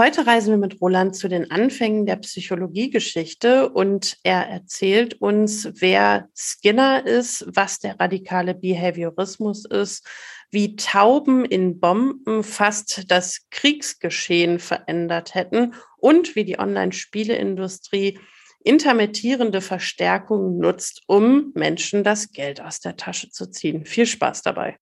Heute reisen wir mit Roland zu den Anfängen der Psychologiegeschichte und er erzählt uns, wer Skinner ist, was der radikale Behaviorismus ist, wie Tauben in Bomben fast das Kriegsgeschehen verändert hätten und wie die Online-Spieleindustrie intermittierende Verstärkung nutzt, um Menschen das Geld aus der Tasche zu ziehen. Viel Spaß dabei.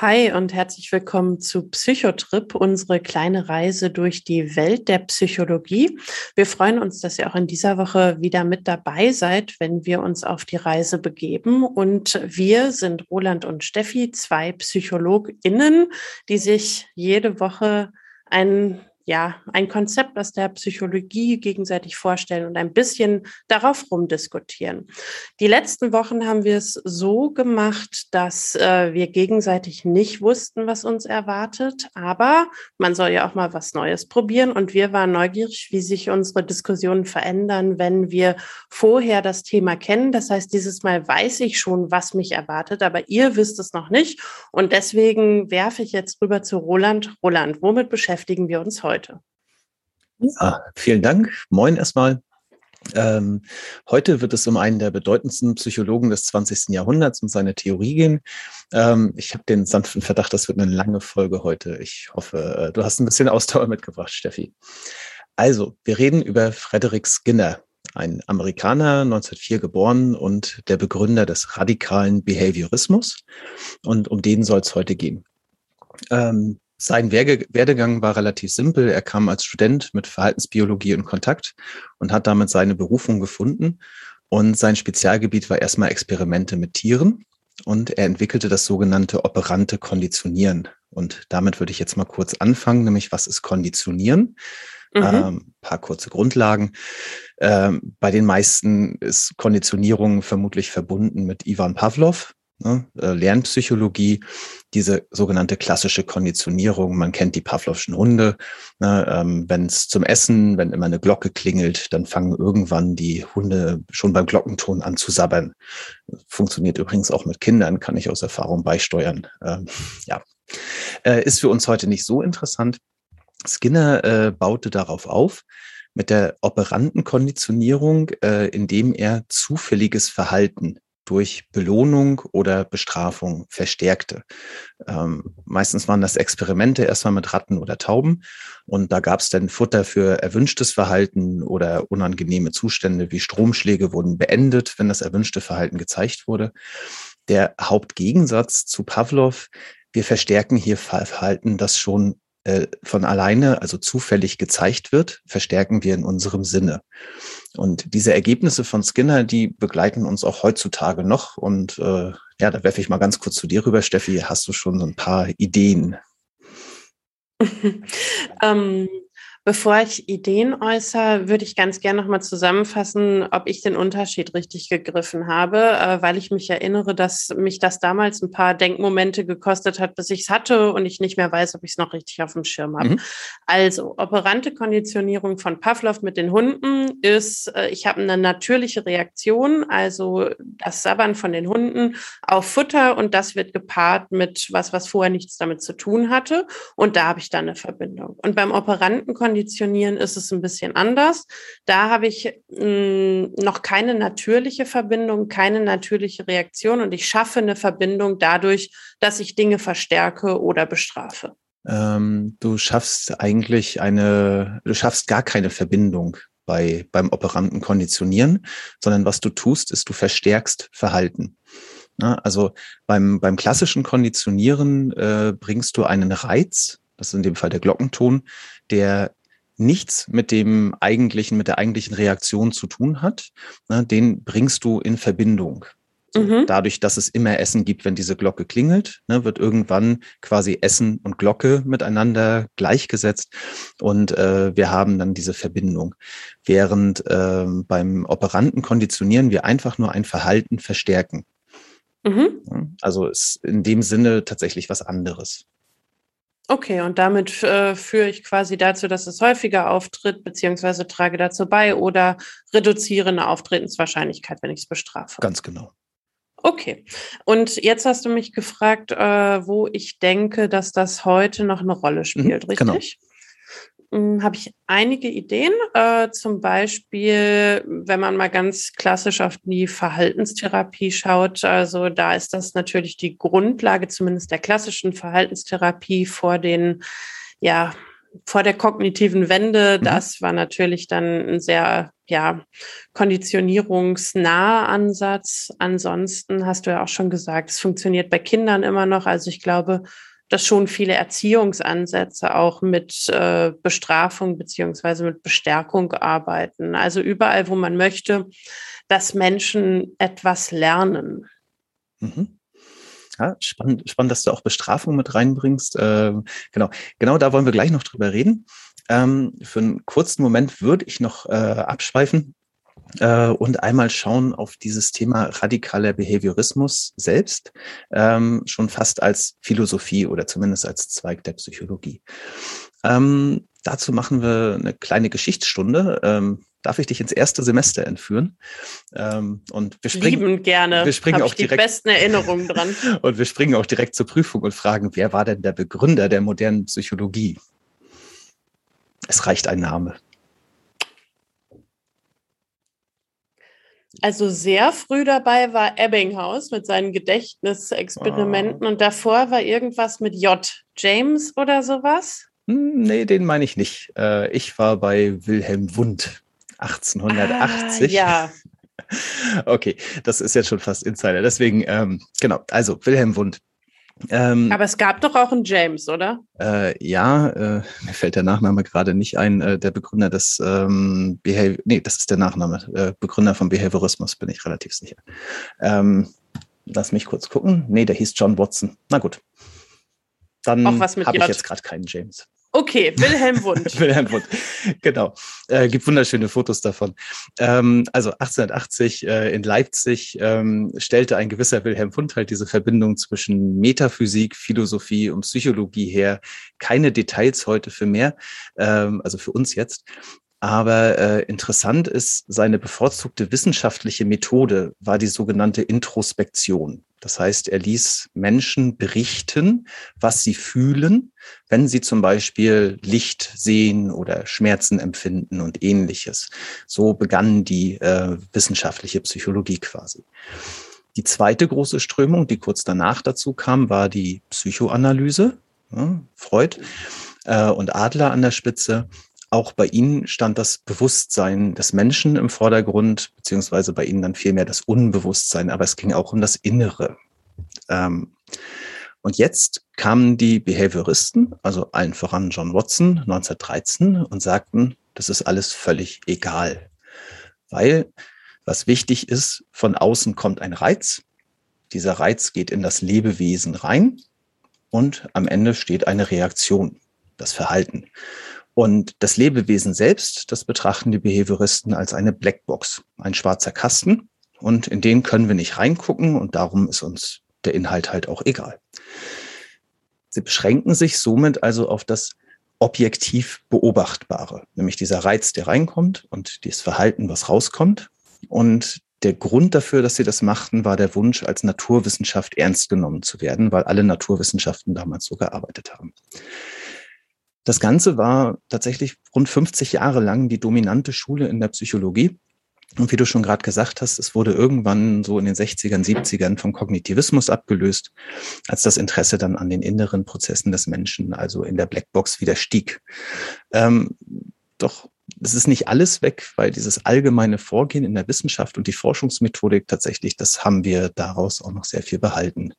Hi und herzlich willkommen zu Psychotrip, unsere kleine Reise durch die Welt der Psychologie. Wir freuen uns, dass ihr auch in dieser Woche wieder mit dabei seid, wenn wir uns auf die Reise begeben. Und wir sind Roland und Steffi, zwei PsychologInnen, die sich jede Woche ein ja, ein Konzept aus der Psychologie gegenseitig vorstellen und ein bisschen darauf rumdiskutieren. Die letzten Wochen haben wir es so gemacht, dass äh, wir gegenseitig nicht wussten, was uns erwartet, aber man soll ja auch mal was Neues probieren und wir waren neugierig, wie sich unsere Diskussionen verändern, wenn wir vorher das Thema kennen. Das heißt, dieses Mal weiß ich schon, was mich erwartet, aber ihr wisst es noch nicht und deswegen werfe ich jetzt rüber zu Roland. Roland, womit beschäftigen wir uns heute? Heute. Ja, vielen Dank. Moin erstmal. Ähm, heute wird es um einen der bedeutendsten Psychologen des 20. Jahrhunderts und seine Theorie gehen. Ähm, ich habe den sanften Verdacht, das wird eine lange Folge heute. Ich hoffe, äh, du hast ein bisschen Ausdauer mitgebracht, Steffi. Also, wir reden über Frederick Skinner, ein Amerikaner, 1904 geboren und der Begründer des radikalen Behaviorismus. Und um den soll es heute gehen. Ähm, sein Werdegang war relativ simpel. Er kam als Student mit Verhaltensbiologie in Kontakt und hat damit seine Berufung gefunden. Und sein Spezialgebiet war erstmal Experimente mit Tieren. Und er entwickelte das sogenannte operante Konditionieren. Und damit würde ich jetzt mal kurz anfangen, nämlich was ist Konditionieren? Mhm. Ähm, paar kurze Grundlagen. Ähm, bei den meisten ist Konditionierung vermutlich verbunden mit Ivan Pavlov, ne, äh, Lernpsychologie, diese sogenannte klassische Konditionierung. Man kennt die Pavlovschen Hunde. Ne, ähm, wenn es zum Essen, wenn immer eine Glocke klingelt, dann fangen irgendwann die Hunde schon beim Glockenton an zu sabbern. Funktioniert übrigens auch mit Kindern, kann ich aus Erfahrung beisteuern. Ähm, ja, äh, ist für uns heute nicht so interessant. Skinner äh, baute darauf auf, mit der operanten Konditionierung, äh, indem er zufälliges Verhalten durch Belohnung oder Bestrafung verstärkte. Ähm, meistens waren das Experimente erstmal mit Ratten oder Tauben und da gab es dann Futter für erwünschtes Verhalten oder unangenehme Zustände wie Stromschläge wurden beendet, wenn das erwünschte Verhalten gezeigt wurde. Der Hauptgegensatz zu Pavlov, wir verstärken hier Verhalten, das schon von alleine, also zufällig gezeigt wird, verstärken wir in unserem Sinne. Und diese Ergebnisse von Skinner, die begleiten uns auch heutzutage noch. Und äh, ja, da werfe ich mal ganz kurz zu dir rüber, Steffi. Hast du schon so ein paar Ideen? ähm, Bevor ich Ideen äußere, würde ich ganz gerne nochmal zusammenfassen, ob ich den Unterschied richtig gegriffen habe, äh, weil ich mich erinnere, dass mich das damals ein paar Denkmomente gekostet hat, bis ich es hatte und ich nicht mehr weiß, ob ich es noch richtig auf dem Schirm habe. Mhm. Also, operante Konditionierung von Pavlov mit den Hunden ist, äh, ich habe eine natürliche Reaktion, also das Sabbern von den Hunden auf Futter und das wird gepaart mit was, was vorher nichts damit zu tun hatte. Und da habe ich dann eine Verbindung. Und beim operanten Konditionierung konditionieren ist es ein bisschen anders. Da habe ich mh, hm, noch keine natürliche Verbindung, keine natürliche Reaktion und ich schaffe eine Verbindung dadurch, dass ich Dinge verstärke oder bestrafe. Ähm, du schaffst eigentlich eine, du schaffst gar keine Verbindung bei, beim operanten Konditionieren, sondern was du tust, ist, du verstärkst Verhalten. also beim, beim klassischen Konditionieren äh, bringst du einen Reiz, das ist in dem Fall der Glockenton, der nichts mit dem eigentlichen, mit der eigentlichen Reaktion zu tun hat, ne, den bringst du in Verbindung. So, mhm. Dadurch, dass es immer Essen gibt, wenn diese Glocke klingelt, ne, wird irgendwann quasi Essen und Glocke miteinander gleichgesetzt und äh, wir haben dann diese Verbindung. Während äh, beim Operanten konditionieren wir einfach nur ein Verhalten verstärken. Mhm. Also ist in dem Sinne tatsächlich was anderes. Okay, und damit äh, führe ich quasi dazu, dass es häufiger auftritt, beziehungsweise trage dazu bei oder reduziere eine Auftretenswahrscheinlichkeit, wenn ich es bestrafe. Ganz genau. Okay. Und jetzt hast du mich gefragt, äh, wo ich denke, dass das heute noch eine Rolle mhm, spielt, mhm, richtig? Genau. Hm, habe ich einige Ideen. Äh, zum Beispiel, wenn man mal ganz klassisch auf die Verhaltenstherapie schaut, also da ist das natürlich die Grundlage zumindest der klassischen Verhaltenstherapie vor den, ja, vor der kognitiven Wende. Mhm. Das war natürlich dann ein sehr, ja, konditionierungsnaher Ansatz. Ansonsten hast du ja auch schon gesagt, es funktioniert bei Kindern immer noch. Also ich glaube, dass schon viele Erziehungsansätze auch mit äh, Bestrafung beziehungsweise mit Bestärkung arbeiten. Also überall, wo man möchte, dass Menschen etwas lernen. Mhm. Ja, spannend, spannend, dass du auch Bestrafung mit reinbringst. Ähm, genau, genau da wollen wir gleich noch drüber reden. Ähm, für einen kurzen Moment würde ich noch äh, abschweifen äh, und einmal schauen auf dieses Thema radikaler Behaviorismus selbst, ähm, schon fast als Philosophie oder zumindest als Zweig der Psychologie. Ähm, dazu machen wir eine kleine Geschichtsstunde. Ähm, darf ich dich ins erste Semester entführen? Ähm, und wir springen Lieben gerne. Wir springen Hab auch direkt, die besten Erinnerungen dran. und wir springen auch direkt zur Prüfung und fragen, wer war denn der Begründer der modernen Psychologie? Es reicht ein Name. Also sehr früh dabei war Ebbinghaus mit seinen Gedächtnisexperimenten oh. und davor war irgendwas mit J. James oder sowas? Hm, nee, den meine ich nicht. Äh, ich war bei Wilhelm Wundt 1880. Ah, ja. okay, das ist jetzt schon fast Insider. Deswegen, ähm, genau, also Wilhelm Wundt. Ähm, Aber es gab doch auch einen James, oder? Äh, ja, äh, mir fällt der Nachname gerade nicht ein. Äh, der Begründer des ähm, Behavior, nee, das ist der Nachname. Äh, Begründer von Behaviorismus, bin ich relativ sicher. Ähm, lass mich kurz gucken. Nee, der hieß John Watson. Na gut. Dann habe ich jetzt gerade keinen James. Okay, Wilhelm Wundt. Wilhelm Wundt, genau. Äh, gibt wunderschöne Fotos davon. Ähm, also 1880 äh, in Leipzig ähm, stellte ein gewisser Wilhelm Wundt halt diese Verbindung zwischen Metaphysik, Philosophie und Psychologie her. Keine Details heute für mehr, ähm, also für uns jetzt. Aber äh, interessant ist, seine bevorzugte wissenschaftliche Methode war die sogenannte Introspektion. Das heißt, er ließ Menschen berichten, was sie fühlen, wenn sie zum Beispiel Licht sehen oder Schmerzen empfinden und ähnliches. So begann die äh, wissenschaftliche Psychologie quasi. Die zweite große Strömung, die kurz danach dazu kam, war die Psychoanalyse. Ja, Freud äh, und Adler an der Spitze auch bei Ihnen stand das Bewusstsein des Menschen im Vordergrund, beziehungsweise bei Ihnen dann vielmehr das Unbewusstsein, aber es ging auch um das Innere. Ähm, und jetzt kamen die Behavioristen, also allen voran John Watson 1913 und sagten, das ist alles völlig egal. Weil was wichtig ist, von außen kommt ein Reiz. Dieser Reiz geht in das Lebewesen rein und am Ende steht eine Reaktion, das Verhalten. Und das Lebewesen selbst, das betrachten die Behavioristen als eine Blackbox, ein schwarzer Kasten. Und in den können wir nicht reingucken und darum ist uns der Inhalt halt auch egal. Sie beschränken sich somit also auf das objektiv Beobachtbare, nämlich dieser Reiz, der reinkommt und dieses Verhalten, was rauskommt. Und der Grund dafür, dass sie das machten, war der Wunsch, als Naturwissenschaft ernst genommen zu werden, weil alle Naturwissenschaften damals so gearbeitet haben. Das Ganze war tatsächlich rund 50 Jahre lang die dominante Schule in der Psychologie. Und wie du schon gerade gesagt hast, es wurde irgendwann so in den 60ern, 70ern vom Kognitivismus abgelöst, als das Interesse dann an den inneren Prozessen des Menschen, also in der Blackbox, wieder stieg. Ähm, doch es ist nicht alles weg, weil dieses allgemeine Vorgehen in der Wissenschaft und die Forschungsmethodik tatsächlich, das haben wir daraus auch noch sehr viel behalten.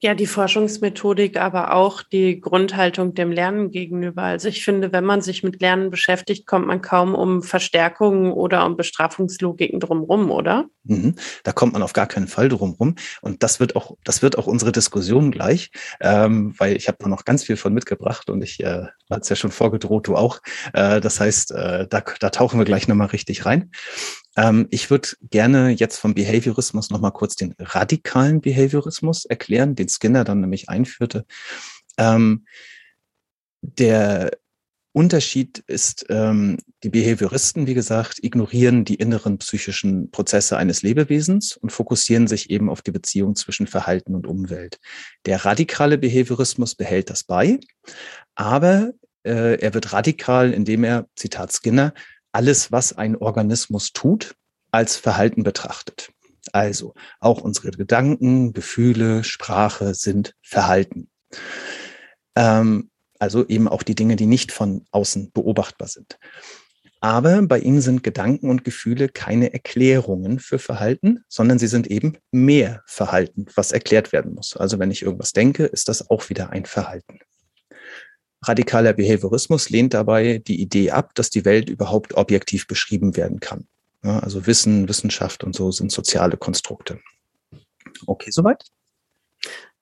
Ja, die Forschungsmethodik, aber auch die Grundhaltung dem Lernen gegenüber. Also ich finde, wenn man sich mit Lernen beschäftigt, kommt man kaum um Verstärkungen oder um Bestrafungslogiken drumherum, oder? Mhm. Da kommt man auf gar keinen Fall drumherum. Und das wird auch, das wird auch unsere Diskussion gleich, ähm, weil ich habe da noch ganz viel von mitgebracht und ich äh, hatte es ja schon vorgedroht, du auch. Äh, das heißt, äh, da, da tauchen wir gleich nochmal richtig rein. Ähm, ich würde gerne jetzt vom Behaviorismus nochmal kurz den radikalen Behaviorismus erklären, den Skinner dann nämlich einführte. Ähm, der Unterschied ist, ähm, die Behavioristen, wie gesagt, ignorieren die inneren psychischen Prozesse eines Lebewesens und fokussieren sich eben auf die Beziehung zwischen Verhalten und Umwelt. Der radikale Behaviorismus behält das bei, aber äh, er wird radikal, indem er, Zitat Skinner, alles, was ein Organismus tut, als Verhalten betrachtet. Also auch unsere Gedanken, Gefühle, Sprache sind Verhalten. Ähm, also eben auch die Dinge, die nicht von außen beobachtbar sind. Aber bei ihnen sind Gedanken und Gefühle keine Erklärungen für Verhalten, sondern sie sind eben mehr Verhalten, was erklärt werden muss. Also wenn ich irgendwas denke, ist das auch wieder ein Verhalten. Radikaler Behaviorismus lehnt dabei die Idee ab, dass die Welt überhaupt objektiv beschrieben werden kann. Ja, also Wissen, Wissenschaft und so sind soziale Konstrukte. Okay, soweit?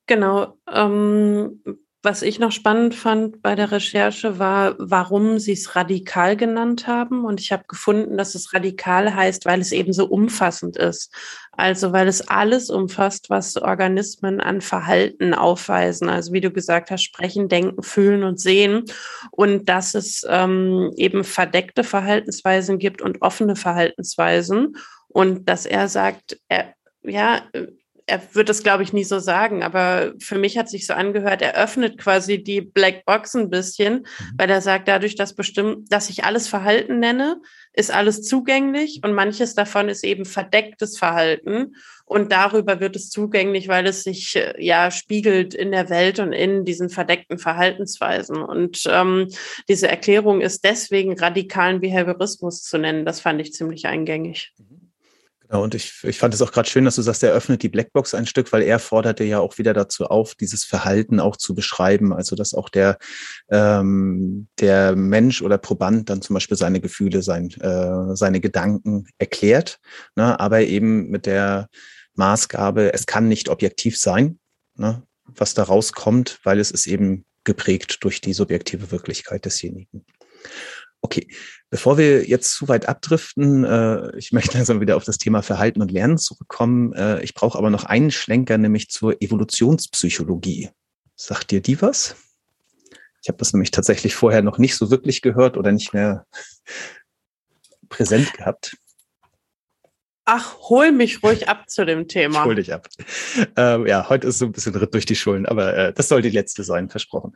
Genau. Ähm, was ich noch spannend fand bei der Recherche war, warum sie es radikal genannt haben. Und ich habe gefunden, dass es radikal heißt, weil es eben so umfassend ist. Also weil es alles umfasst, was Organismen an Verhalten aufweisen. Also wie du gesagt hast, sprechen, denken, fühlen und sehen. Und dass es ähm, eben verdeckte Verhaltensweisen gibt und offene Verhaltensweisen. Und dass er sagt, er, ja, er wird es, glaube ich, nie so sagen, aber für mich hat sich so angehört, er öffnet quasi die Black Box ein bisschen, mhm. weil er sagt, dadurch, dass bestimmt, dass ich alles Verhalten nenne, ist alles zugänglich und manches davon ist eben verdecktes Verhalten und darüber wird es zugänglich, weil es sich äh, ja spiegelt in der Welt und in diesen verdeckten Verhaltensweisen. Und ähm, diese Erklärung ist deswegen radikalen Behaviorismus zu nennen. Das fand ich ziemlich eingängig. Mhm. Genau, und ich, ich fand es auch gerade schön, dass du sagst, er öffnet die Blackbox ein Stück, weil er forderte ja auch wieder dazu auf, dieses Verhalten auch zu beschreiben. Also dass auch der, ähm, der Mensch oder Proband dann zum Beispiel seine Gefühle, sein, äh, seine Gedanken erklärt, ne, aber eben mit der Maßgabe, es kann nicht objektiv sein, ne, was da rauskommt, weil es ist eben geprägt durch die subjektive Wirklichkeit desjenigen. Okay, bevor wir jetzt zu weit abdriften, äh, ich möchte langsam wieder auf das Thema Verhalten und Lernen zurückkommen. Äh, ich brauche aber noch einen Schlenker, nämlich zur Evolutionspsychologie. Sagt dir die was? Ich habe das nämlich tatsächlich vorher noch nicht so wirklich gehört oder nicht mehr präsent gehabt. Ach, hol mich ruhig ab zu dem Thema. Ich hol dich ab. Ähm, ja, heute ist so ein bisschen Ritt durch die Schulen, aber äh, das soll die letzte sein, versprochen.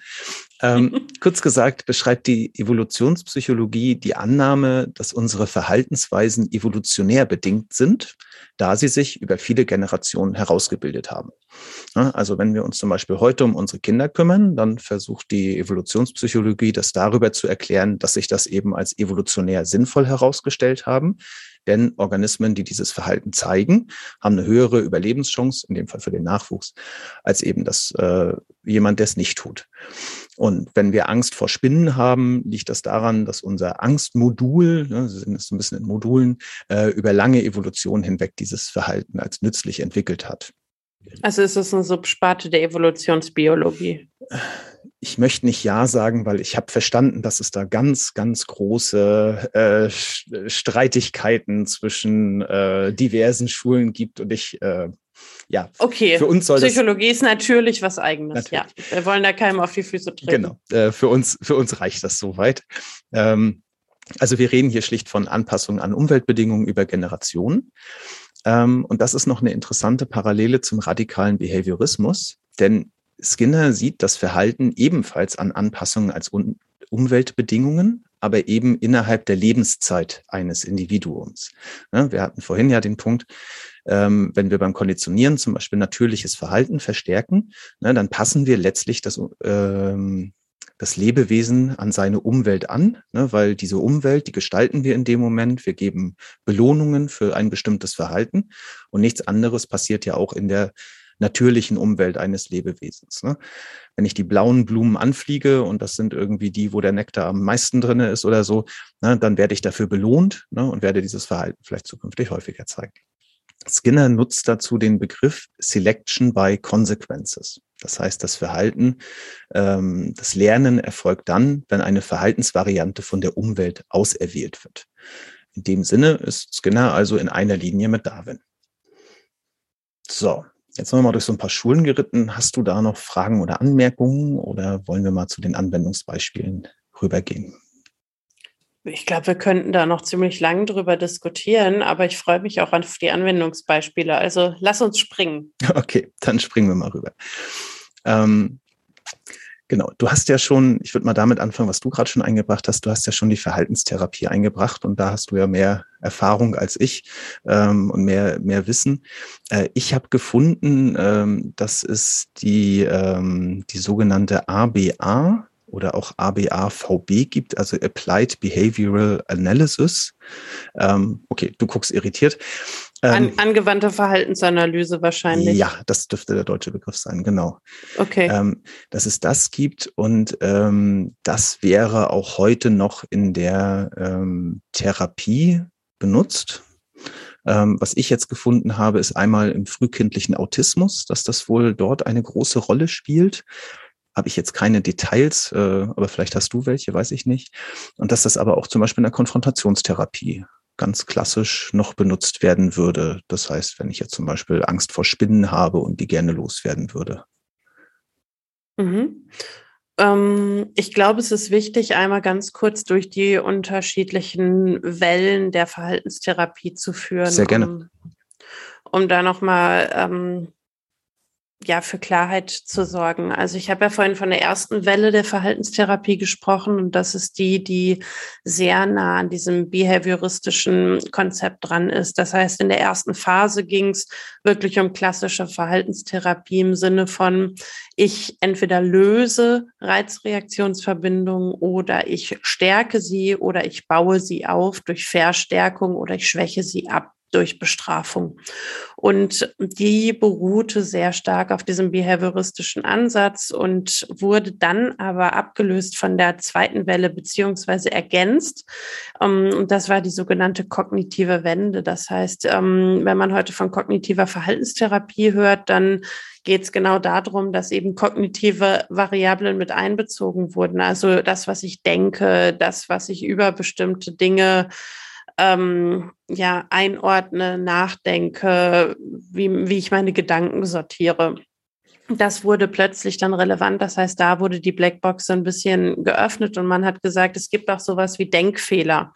Ähm, kurz gesagt beschreibt die Evolutionspsychologie die Annahme, dass unsere Verhaltensweisen evolutionär bedingt sind, da sie sich über viele Generationen herausgebildet haben. Ja, also wenn wir uns zum Beispiel heute um unsere Kinder kümmern, dann versucht die Evolutionspsychologie das darüber zu erklären, dass sich das eben als evolutionär sinnvoll herausgestellt haben, denn Organismen, die dieses Verhalten zeigen, haben eine höhere Überlebenschance, in dem Fall für den Nachwuchs, als eben das äh, jemand, der es nicht tut. Und wenn wir Angst vor Spinnen haben, liegt das daran, dass unser Angstmodul, ne, Sie sind so ein bisschen in Modulen, äh, über lange Evolution hinweg dieses Verhalten als nützlich entwickelt hat. Also ist es eine Subsparte der Evolutionsbiologie? Ich möchte nicht Ja sagen, weil ich habe verstanden, dass es da ganz, ganz große äh, Streitigkeiten zwischen äh, diversen Schulen gibt und ich äh, ja, okay. Für uns soll Psychologie das, ist natürlich was Eigenes. Natürlich. Ja, wir wollen da keinem auf die Füße treten. Genau. Äh, für uns, für uns reicht das soweit. Ähm, also wir reden hier schlicht von Anpassung an Umweltbedingungen über Generationen. Ähm, und das ist noch eine interessante Parallele zum radikalen Behaviorismus, denn Skinner sieht das Verhalten ebenfalls an Anpassungen als Un Umweltbedingungen, aber eben innerhalb der Lebenszeit eines Individuums. Ja, wir hatten vorhin ja den Punkt, ähm, wenn wir beim Konditionieren zum Beispiel natürliches Verhalten verstärken, ne, dann passen wir letztlich das, ähm, das Lebewesen an seine Umwelt an, ne, weil diese Umwelt, die gestalten wir in dem Moment. Wir geben Belohnungen für ein bestimmtes Verhalten und nichts anderes passiert ja auch in der natürlichen Umwelt eines Lebewesens. Ne? Wenn ich die blauen Blumen anfliege und das sind irgendwie die, wo der Nektar am meisten drin ist oder so, ne, dann werde ich dafür belohnt ne, und werde dieses Verhalten vielleicht zukünftig häufiger zeigen. Skinner nutzt dazu den Begriff Selection by Consequences. Das heißt, das Verhalten, ähm, das Lernen erfolgt dann, wenn eine Verhaltensvariante von der Umwelt auserwählt wird. In dem Sinne ist Skinner also in einer Linie mit Darwin. So, jetzt sind wir mal durch so ein paar Schulen geritten. Hast du da noch Fragen oder Anmerkungen oder wollen wir mal zu den Anwendungsbeispielen rübergehen? Ich glaube, wir könnten da noch ziemlich lang drüber diskutieren, aber ich freue mich auch auf die Anwendungsbeispiele. Also lass uns springen. Okay, dann springen wir mal rüber. Ähm, Genau, du hast ja schon, ich würde mal damit anfangen, was du gerade schon eingebracht hast, du hast ja schon die Verhaltenstherapie eingebracht und da hast du ja mehr Erfahrung als ich ähm, und mehr, mehr Wissen. Äh, ich habe gefunden, ähm, dass es die, ähm, die sogenannte ABA oder auch ABA-VB gibt, also Applied Behavioral Analysis. Ähm, okay, du guckst irritiert. An, ähm, angewandte Verhaltensanalyse wahrscheinlich. Ja, das dürfte der deutsche Begriff sein, genau. Okay. Ähm, dass es das gibt und ähm, das wäre auch heute noch in der ähm, Therapie benutzt. Ähm, was ich jetzt gefunden habe, ist einmal im frühkindlichen Autismus, dass das wohl dort eine große Rolle spielt habe ich jetzt keine Details, äh, aber vielleicht hast du welche, weiß ich nicht. Und dass das aber auch zum Beispiel in der Konfrontationstherapie ganz klassisch noch benutzt werden würde. Das heißt, wenn ich jetzt zum Beispiel Angst vor Spinnen habe und die gerne loswerden würde. Mhm. Ähm, ich glaube, es ist wichtig, einmal ganz kurz durch die unterschiedlichen Wellen der Verhaltenstherapie zu führen. Sehr gerne. Um, um da nochmal ähm, ja, für Klarheit zu sorgen. Also ich habe ja vorhin von der ersten Welle der Verhaltenstherapie gesprochen und das ist die, die sehr nah an diesem behavioristischen Konzept dran ist. Das heißt, in der ersten Phase ging es wirklich um klassische Verhaltenstherapie im Sinne von, ich entweder löse Reizreaktionsverbindungen oder ich stärke sie oder ich baue sie auf durch Verstärkung oder ich schwäche sie ab durch Bestrafung. Und die beruhte sehr stark auf diesem behavioristischen Ansatz und wurde dann aber abgelöst von der zweiten Welle beziehungsweise ergänzt. Ähm, und das war die sogenannte kognitive Wende. Das heißt, ähm, wenn man heute von kognitiver Verhaltenstherapie hört, dann geht es genau darum, dass eben kognitive Variablen mit einbezogen wurden. Also das, was ich denke, das, was ich über bestimmte Dinge ähm, ja, einordne, nachdenke, wie, wie ich meine Gedanken sortiere. Das wurde plötzlich dann relevant. Das heißt, da wurde die Blackbox so ein bisschen geöffnet und man hat gesagt, es gibt auch sowas wie Denkfehler.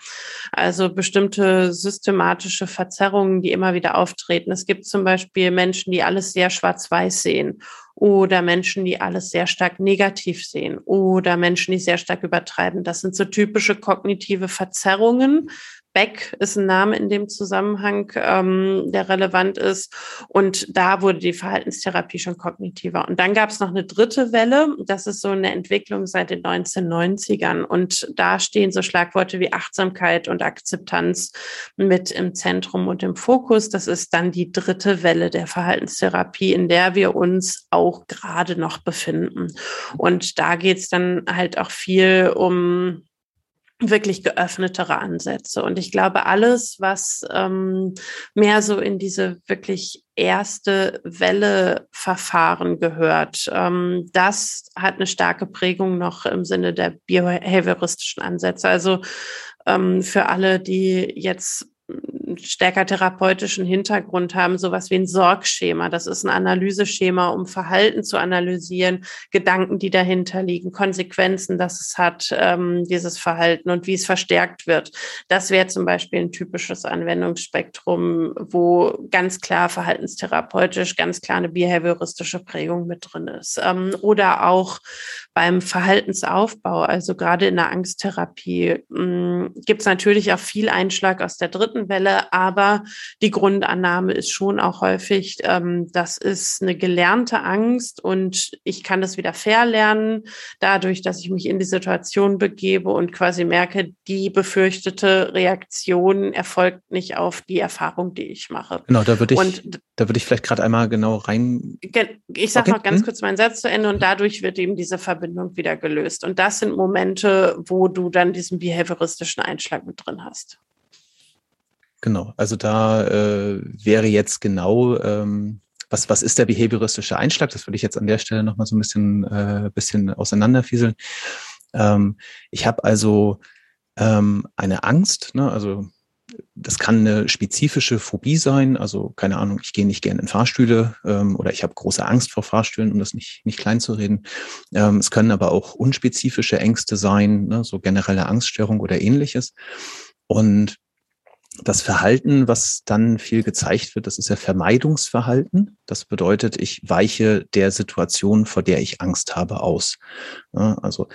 Also bestimmte systematische Verzerrungen, die immer wieder auftreten. Es gibt zum Beispiel Menschen, die alles sehr schwarz-weiß sehen oder Menschen, die alles sehr stark negativ sehen oder Menschen, die sehr stark übertreiben. Das sind so typische kognitive Verzerrungen, Beck ist ein Name in dem Zusammenhang, ähm, der relevant ist. Und da wurde die Verhaltenstherapie schon kognitiver. Und dann gab es noch eine dritte Welle. Das ist so eine Entwicklung seit den 1990ern. Und da stehen so Schlagworte wie Achtsamkeit und Akzeptanz mit im Zentrum und im Fokus. Das ist dann die dritte Welle der Verhaltenstherapie, in der wir uns auch gerade noch befinden. Und da geht es dann halt auch viel um wirklich geöffnetere Ansätze. Und ich glaube, alles, was ähm, mehr so in diese wirklich erste Welle Verfahren gehört, ähm, das hat eine starke Prägung noch im Sinne der behavioristischen Ansätze. Also ähm, für alle, die jetzt stärker therapeutischen Hintergrund haben, sowas wie ein Sorgschema. Das ist ein Analyseschema, um Verhalten zu analysieren, Gedanken, die dahinter liegen, Konsequenzen, dass es hat, ähm, dieses Verhalten und wie es verstärkt wird. Das wäre zum Beispiel ein typisches Anwendungsspektrum, wo ganz klar verhaltenstherapeutisch, ganz klar eine behavioristische Prägung mit drin ist. Ähm, oder auch beim Verhaltensaufbau, also gerade in der Angsttherapie, mm, gibt es natürlich auch viel Einschlag aus der dritten Welle, aber die Grundannahme ist schon auch häufig, ähm, das ist eine gelernte Angst und ich kann das wieder verlernen, dadurch, dass ich mich in die Situation begebe und quasi merke, die befürchtete Reaktion erfolgt nicht auf die Erfahrung, die ich mache. Genau, da würde ich, und, da würde ich vielleicht gerade einmal genau rein. Ich sage okay. noch ganz hm? kurz meinen Satz zu Ende und dadurch wird eben diese Verbindung Verbindung wieder gelöst. Und das sind Momente, wo du dann diesen behavioristischen Einschlag mit drin hast. Genau, also da äh, wäre jetzt genau, ähm, was, was ist der behavioristische Einschlag? Das würde ich jetzt an der Stelle nochmal so ein bisschen, äh, bisschen auseinanderfieseln. Ähm, ich habe also ähm, eine Angst, ne? also das kann eine spezifische Phobie sein, also keine Ahnung, ich gehe nicht gerne in Fahrstühle ähm, oder ich habe große Angst vor Fahrstühlen, um das nicht, nicht klein zu reden. Ähm, es können aber auch unspezifische Ängste sein, ne, so generelle Angststörung oder ähnliches. Und das Verhalten, was dann viel gezeigt wird, das ist ja Vermeidungsverhalten. Das bedeutet, ich weiche der Situation, vor der ich Angst habe, aus. Ja, also,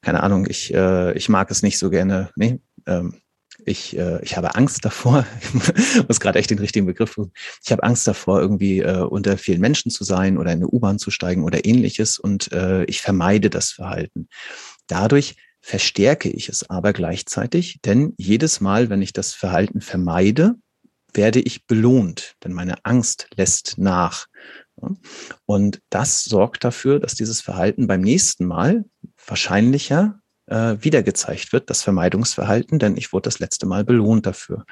keine Ahnung, ich, äh, ich mag es nicht so gerne. Nee, ähm, ich, äh, ich habe Angst davor, ich muss gerade echt den richtigen Begriff suchen. Ich habe Angst davor, irgendwie äh, unter vielen Menschen zu sein oder in eine U-Bahn zu steigen oder ähnliches und äh, ich vermeide das Verhalten. Dadurch verstärke ich es aber gleichzeitig, denn jedes Mal, wenn ich das Verhalten vermeide, werde ich belohnt, denn meine Angst lässt nach. Und das sorgt dafür, dass dieses Verhalten beim nächsten Mal wahrscheinlicher äh, wieder gezeigt wird, das Vermeidungsverhalten, denn ich wurde das letzte Mal belohnt dafür.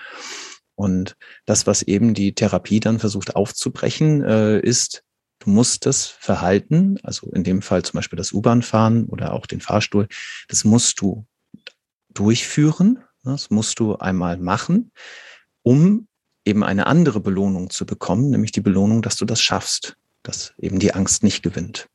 Und das, was eben die Therapie dann versucht aufzubrechen, äh, ist, du musst das Verhalten, also in dem Fall zum Beispiel das U-Bahn-Fahren oder auch den Fahrstuhl, das musst du durchführen, das musst du einmal machen, um eben eine andere Belohnung zu bekommen, nämlich die Belohnung, dass du das schaffst, dass eben die Angst nicht gewinnt.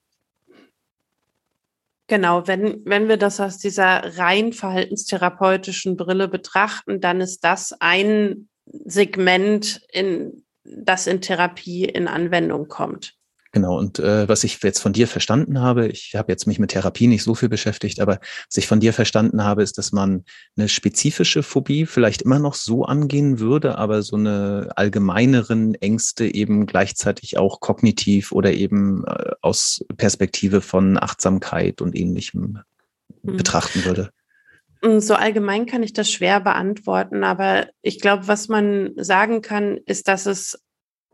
Genau, wenn, wenn wir das aus dieser rein verhaltenstherapeutischen Brille betrachten, dann ist das ein Segment, in, das in Therapie in Anwendung kommt. Genau, und äh, was ich jetzt von dir verstanden habe, ich habe jetzt mich mit Therapie nicht so viel beschäftigt, aber was ich von dir verstanden habe, ist, dass man eine spezifische Phobie vielleicht immer noch so angehen würde, aber so eine allgemeineren Ängste eben gleichzeitig auch kognitiv oder eben äh, aus Perspektive von Achtsamkeit und ähnlichem mhm. betrachten würde. Mm, so allgemein kann ich das schwer beantworten, aber ich glaube, was man sagen kann, ist, dass es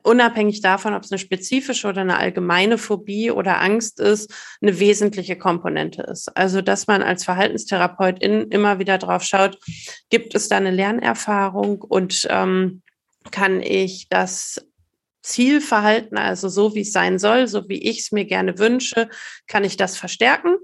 unabhängig davon, ob es eine spezifische oder eine allgemeine Phobie oder Angst ist, eine wesentliche Komponente ist. Also, dass man als Verhaltenstherapeutin immer wieder drauf schaut, gibt es da eine Lernerfahrung und ähm, kann ich das Zielverhalten, also so wie es sein soll, so wie ich es mir gerne wünsche, kann ich das verstärken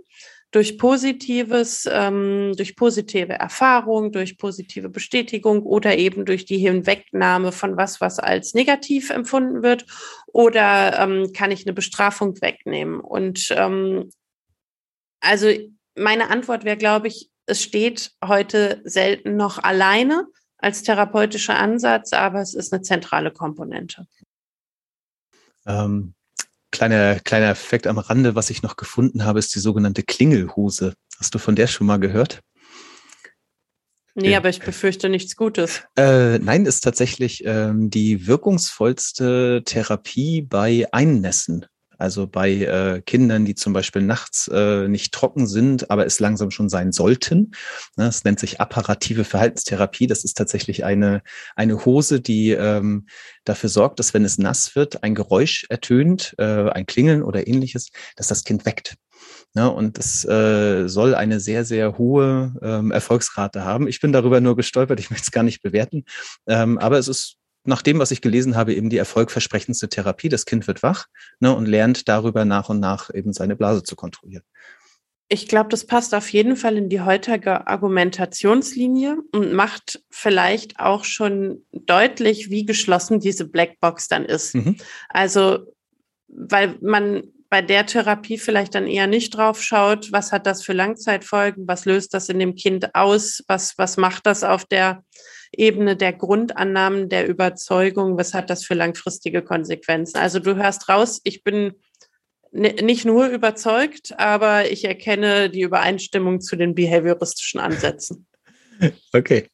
durch positives, ähm, durch positive Erfahrung, durch positive Bestätigung oder eben durch die Hinwegnahme von was, was als negativ empfunden wird, oder ähm, kann ich eine Bestrafung wegnehmen? Und ähm, also meine Antwort wäre, glaube ich, es steht heute selten noch alleine als therapeutischer Ansatz, aber es ist eine zentrale Komponente. Ähm, Kleiner, kleiner Effekt am Rande, was ich noch gefunden habe, ist die sogenannte Klingelhose. Hast du von der schon mal gehört? Nee, aber ich befürchte nichts Gutes. Äh, nein, ist tatsächlich ähm, die wirkungsvollste Therapie bei Einnässen. Also bei äh, Kindern, die zum Beispiel nachts äh, nicht trocken sind, aber es langsam schon sein sollten. Ne, das nennt sich apparative Verhaltenstherapie. Das ist tatsächlich eine, eine Hose, die ähm, dafür sorgt, dass wenn es nass wird, ein Geräusch ertönt, äh, ein Klingeln oder ähnliches, dass das Kind weckt. Ja, ne, und das äh, soll eine sehr, sehr hohe ähm, Erfolgsrate haben. Ich bin darüber nur gestolpert, ich möchte es gar nicht bewerten. Ähm, aber es ist nach dem, was ich gelesen habe, eben die erfolgversprechendste Therapie. Das Kind wird wach ne, und lernt darüber nach und nach eben seine Blase zu kontrollieren. Ich glaube, das passt auf jeden Fall in die heutige Argumentationslinie und macht vielleicht auch schon deutlich, wie geschlossen diese Blackbox dann ist. Mhm. Also, weil man bei der Therapie vielleicht dann eher nicht drauf schaut, was hat das für Langzeitfolgen, was löst das in dem Kind aus, was, was macht das auf der Ebene der Grundannahmen, der Überzeugung, was hat das für langfristige Konsequenzen. Also du hörst raus, ich bin nicht nur überzeugt, aber ich erkenne die Übereinstimmung zu den behavioristischen Ansätzen. Okay,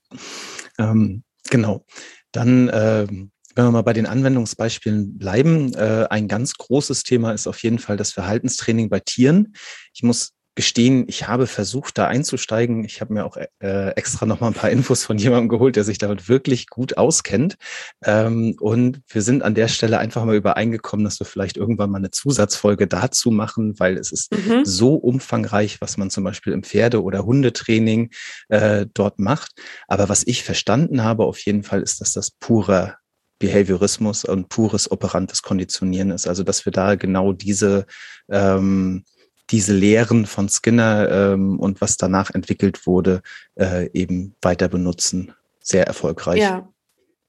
ähm, genau. Dann, äh, wenn wir mal bei den Anwendungsbeispielen bleiben, äh, ein ganz großes Thema ist auf jeden Fall das Verhaltenstraining bei Tieren. Ich muss gestehen, ich habe versucht, da einzusteigen. Ich habe mir auch äh, extra noch mal ein paar Infos von jemandem geholt, der sich damit wirklich gut auskennt. Ähm, und wir sind an der Stelle einfach mal übereingekommen, dass wir vielleicht irgendwann mal eine Zusatzfolge dazu machen, weil es ist mhm. so umfangreich, was man zum Beispiel im Pferde- oder Hundetraining äh, dort macht. Aber was ich verstanden habe auf jeden Fall, ist, dass das purer Behaviorismus und pures operantes Konditionieren ist. Also dass wir da genau diese ähm, diese Lehren von Skinner ähm, und was danach entwickelt wurde, äh, eben weiter benutzen sehr erfolgreich. Ja.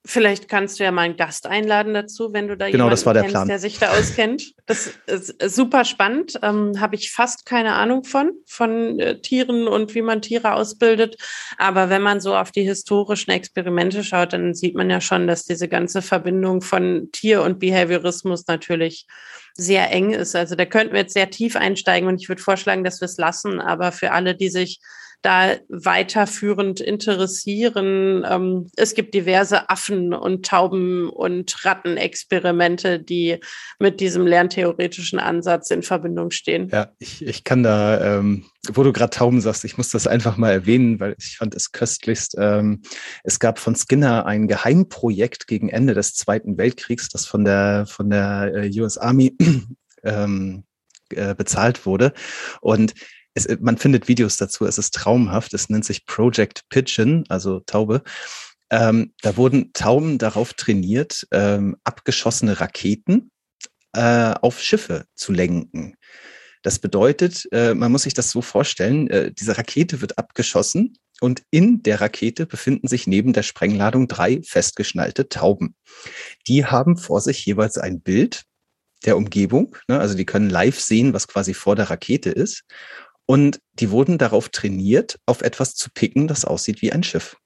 Vielleicht kannst du ja mal einen Gast einladen dazu, wenn du da genau, jemanden der, kennst, der sich da auskennt. Das ist super spannend. Ähm, Habe ich fast keine Ahnung von, von äh, Tieren und wie man Tiere ausbildet. Aber wenn man so auf die historischen Experimente schaut, dann sieht man ja schon, dass diese ganze Verbindung von Tier und Behaviorismus natürlich sehr eng ist. Also da könnten wir jetzt sehr tief einsteigen und ich würde vorschlagen, dass wir es lassen. Aber für alle, die sich da weiterführend interessieren. Ähm, es gibt diverse Affen- und Tauben- und Rattenexperimente, die mit diesem lerntheoretischen Ansatz in Verbindung stehen. Ja, ich, ich kann da, ähm, wo du gerade Tauben sagst, ich muss das einfach mal erwähnen, weil ich fand es köstlichst. Ähm, es gab von Skinner ein Geheimprojekt gegen Ende des Zweiten Weltkriegs, das von der, von der äh, US Army ähm, äh, bezahlt wurde. Und es, man findet Videos dazu, es ist traumhaft. Es nennt sich Project Pigeon, also Taube. Ähm, da wurden Tauben darauf trainiert, ähm, abgeschossene Raketen äh, auf Schiffe zu lenken. Das bedeutet, äh, man muss sich das so vorstellen, äh, diese Rakete wird abgeschossen und in der Rakete befinden sich neben der Sprengladung drei festgeschnallte Tauben. Die haben vor sich jeweils ein Bild der Umgebung, ne? also die können live sehen, was quasi vor der Rakete ist. Und die wurden darauf trainiert, auf etwas zu picken, das aussieht wie ein Schiff.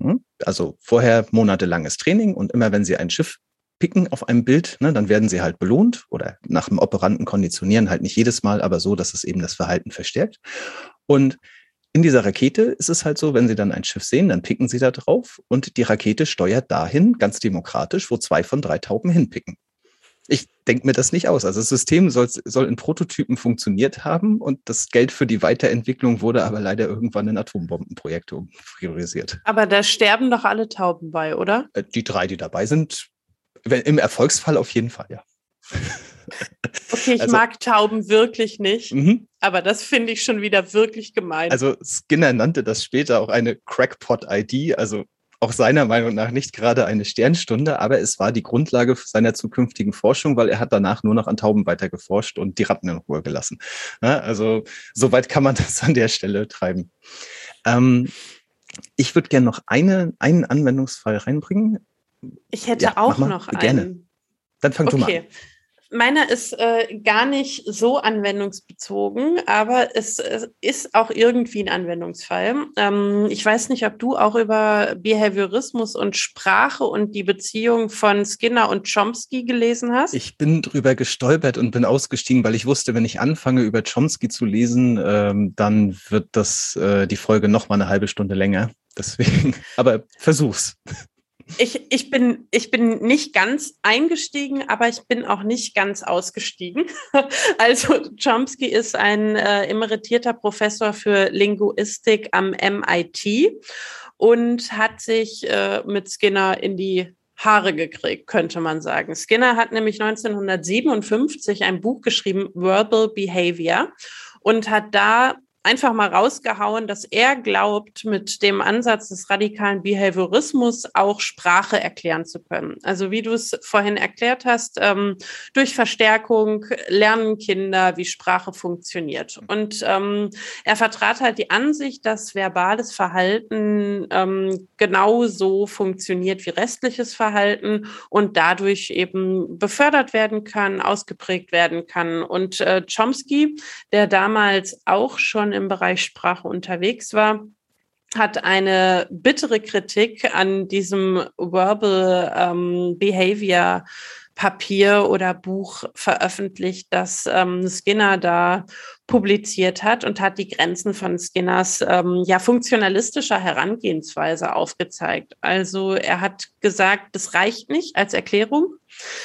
Hm? Also vorher monatelanges Training und immer wenn sie ein Schiff picken auf einem Bild, ne, dann werden sie halt belohnt oder nach dem Operanten konditionieren, halt nicht jedes Mal, aber so, dass es eben das Verhalten verstärkt. Und in dieser Rakete ist es halt so, wenn Sie dann ein Schiff sehen, dann picken Sie da drauf und die Rakete steuert dahin, ganz demokratisch, wo zwei von drei Tauben hinpicken ich denke mir das nicht aus. Also das System soll, soll in Prototypen funktioniert haben und das Geld für die Weiterentwicklung wurde aber leider irgendwann in Atombombenprojekte priorisiert. Aber da sterben doch alle Tauben bei, oder? Äh, die drei, die dabei sind, im Erfolgsfall auf jeden Fall, ja. Okay, ich also, mag Tauben wirklich nicht, mhm. aber das finde ich schon wieder wirklich gemein. Also Skinner nannte das später auch eine Crackpot-ID, also auch seiner Meinung nach nicht gerade eine Sternstunde, aber es war die Grundlage seiner zukünftigen Forschung, weil er hat danach nur noch an Tauben weiter geforscht und die Ratten in Ruhe gelassen. Ja, also soweit kann man das an der Stelle treiben. Ähm, ich würde gerne noch eine, einen Anwendungsfall reinbringen. Ich hätte ja, auch noch einen. Gerne. Dann fang okay. du mal an. Meiner ist äh, gar nicht so anwendungsbezogen, aber es, es ist auch irgendwie ein Anwendungsfall. Ähm, ich weiß nicht, ob du auch über Behaviorismus und Sprache und die Beziehung von Skinner und Chomsky gelesen hast. Ich bin drüber gestolpert und bin ausgestiegen, weil ich wusste, wenn ich anfange, über Chomsky zu lesen, ähm, dann wird das äh, die Folge noch mal eine halbe Stunde länger. Deswegen, aber versuch's. Ich, ich, bin, ich bin nicht ganz eingestiegen, aber ich bin auch nicht ganz ausgestiegen. Also Chomsky ist ein äh, emeritierter Professor für Linguistik am MIT und hat sich äh, mit Skinner in die Haare gekriegt, könnte man sagen. Skinner hat nämlich 1957 ein Buch geschrieben, Verbal Behavior, und hat da einfach mal rausgehauen, dass er glaubt, mit dem Ansatz des radikalen Behaviorismus auch Sprache erklären zu können. Also wie du es vorhin erklärt hast, ähm, durch Verstärkung lernen Kinder, wie Sprache funktioniert. Und ähm, er vertrat halt die Ansicht, dass verbales Verhalten ähm, genauso funktioniert wie restliches Verhalten und dadurch eben befördert werden kann, ausgeprägt werden kann. Und äh, Chomsky, der damals auch schon im Bereich Sprache unterwegs war, hat eine bittere Kritik an diesem Verbal ähm, Behavior Papier oder Buch veröffentlicht, das ähm, Skinner da publiziert hat und hat die Grenzen von Skinners ähm, ja funktionalistischer Herangehensweise aufgezeigt. Also er hat gesagt, das reicht nicht als Erklärung.